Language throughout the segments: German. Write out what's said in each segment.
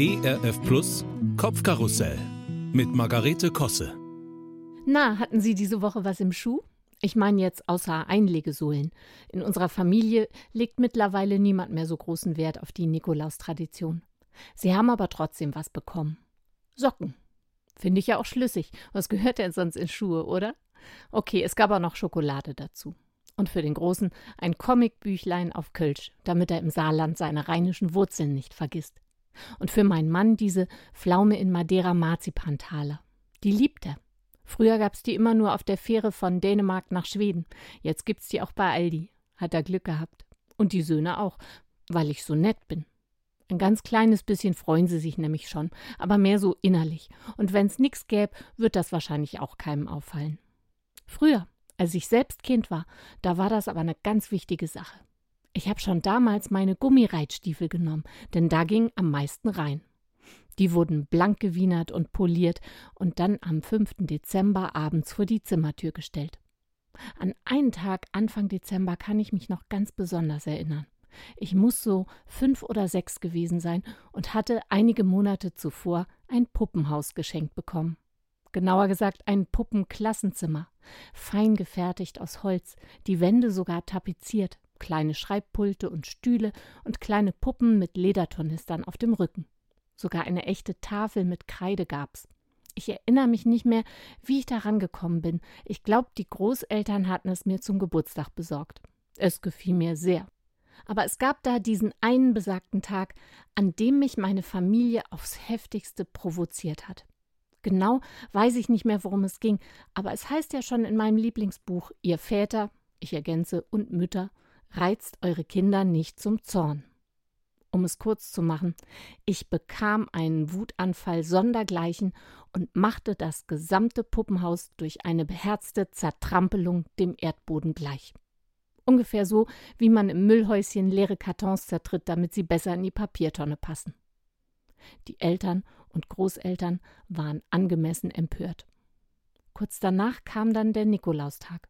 ERF Plus Kopfkarussell mit Margarete Kosse. Na, hatten Sie diese Woche was im Schuh? Ich meine jetzt außer Einlegesohlen. In unserer Familie legt mittlerweile niemand mehr so großen Wert auf die Nikolaustradition. Sie haben aber trotzdem was bekommen. Socken. Finde ich ja auch schlüssig. Was gehört denn sonst in Schuhe, oder? Okay, es gab auch noch Schokolade dazu. Und für den Großen ein Comicbüchlein auf Kölsch, damit er im Saarland seine rheinischen Wurzeln nicht vergisst. Und für meinen Mann diese Pflaume in Madeira Marzipantaler. Die liebt er. Früher gab's die immer nur auf der Fähre von Dänemark nach Schweden. Jetzt gibt's die auch bei Aldi. Hat er Glück gehabt. Und die Söhne auch, weil ich so nett bin. Ein ganz kleines bisschen freuen sie sich nämlich schon, aber mehr so innerlich. Und wenn's nix gäb, wird das wahrscheinlich auch keinem auffallen. Früher, als ich selbst Kind war, da war das aber eine ganz wichtige Sache. Ich habe schon damals meine Gummireitstiefel genommen, denn da ging am meisten rein. Die wurden blank gewienert und poliert und dann am 5. Dezember abends vor die Zimmertür gestellt. An einen Tag Anfang Dezember kann ich mich noch ganz besonders erinnern. Ich muss so fünf oder sechs gewesen sein und hatte einige Monate zuvor ein Puppenhaus geschenkt bekommen. Genauer gesagt ein Puppenklassenzimmer, fein gefertigt aus Holz, die Wände sogar tapeziert, kleine Schreibpulte und Stühle und kleine Puppen mit Ledertornistern auf dem Rücken. Sogar eine echte Tafel mit Kreide gab's. Ich erinnere mich nicht mehr, wie ich daran gekommen bin. Ich glaube, die Großeltern hatten es mir zum Geburtstag besorgt. Es gefiel mir sehr. Aber es gab da diesen einen besagten Tag, an dem mich meine Familie aufs heftigste provoziert hat. Genau weiß ich nicht mehr, worum es ging, aber es heißt ja schon in meinem Lieblingsbuch, ihr Väter, ich ergänze, und Mütter, reizt eure Kinder nicht zum Zorn. Um es kurz zu machen, ich bekam einen Wutanfall sondergleichen und machte das gesamte Puppenhaus durch eine beherzte Zertrampelung dem Erdboden gleich. Ungefähr so, wie man im Müllhäuschen leere Kartons zertritt, damit sie besser in die Papiertonne passen. Die Eltern und Großeltern waren angemessen empört. Kurz danach kam dann der Nikolaustag.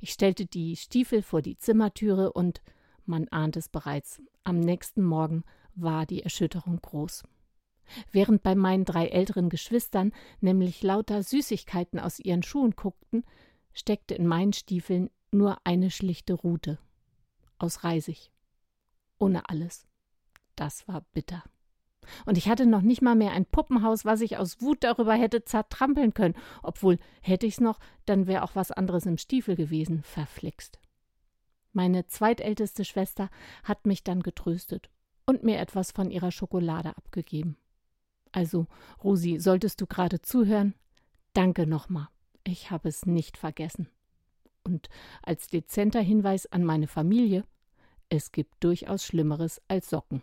Ich stellte die Stiefel vor die Zimmertüre und man ahnt es bereits, am nächsten Morgen war die Erschütterung groß. Während bei meinen drei älteren Geschwistern nämlich lauter Süßigkeiten aus ihren Schuhen guckten, steckte in meinen Stiefeln nur eine schlichte Rute aus Reisig. Ohne alles. Das war bitter. Und ich hatte noch nicht mal mehr ein Puppenhaus, was ich aus Wut darüber hätte zertrampeln können. Obwohl, hätte ich's noch, dann wäre auch was anderes im Stiefel gewesen, verflixt. Meine zweitälteste Schwester hat mich dann getröstet und mir etwas von ihrer Schokolade abgegeben. Also, Rosi, solltest du gerade zuhören? Danke nochmal. Ich habe es nicht vergessen. Und als dezenter Hinweis an meine Familie, es gibt durchaus Schlimmeres als Socken.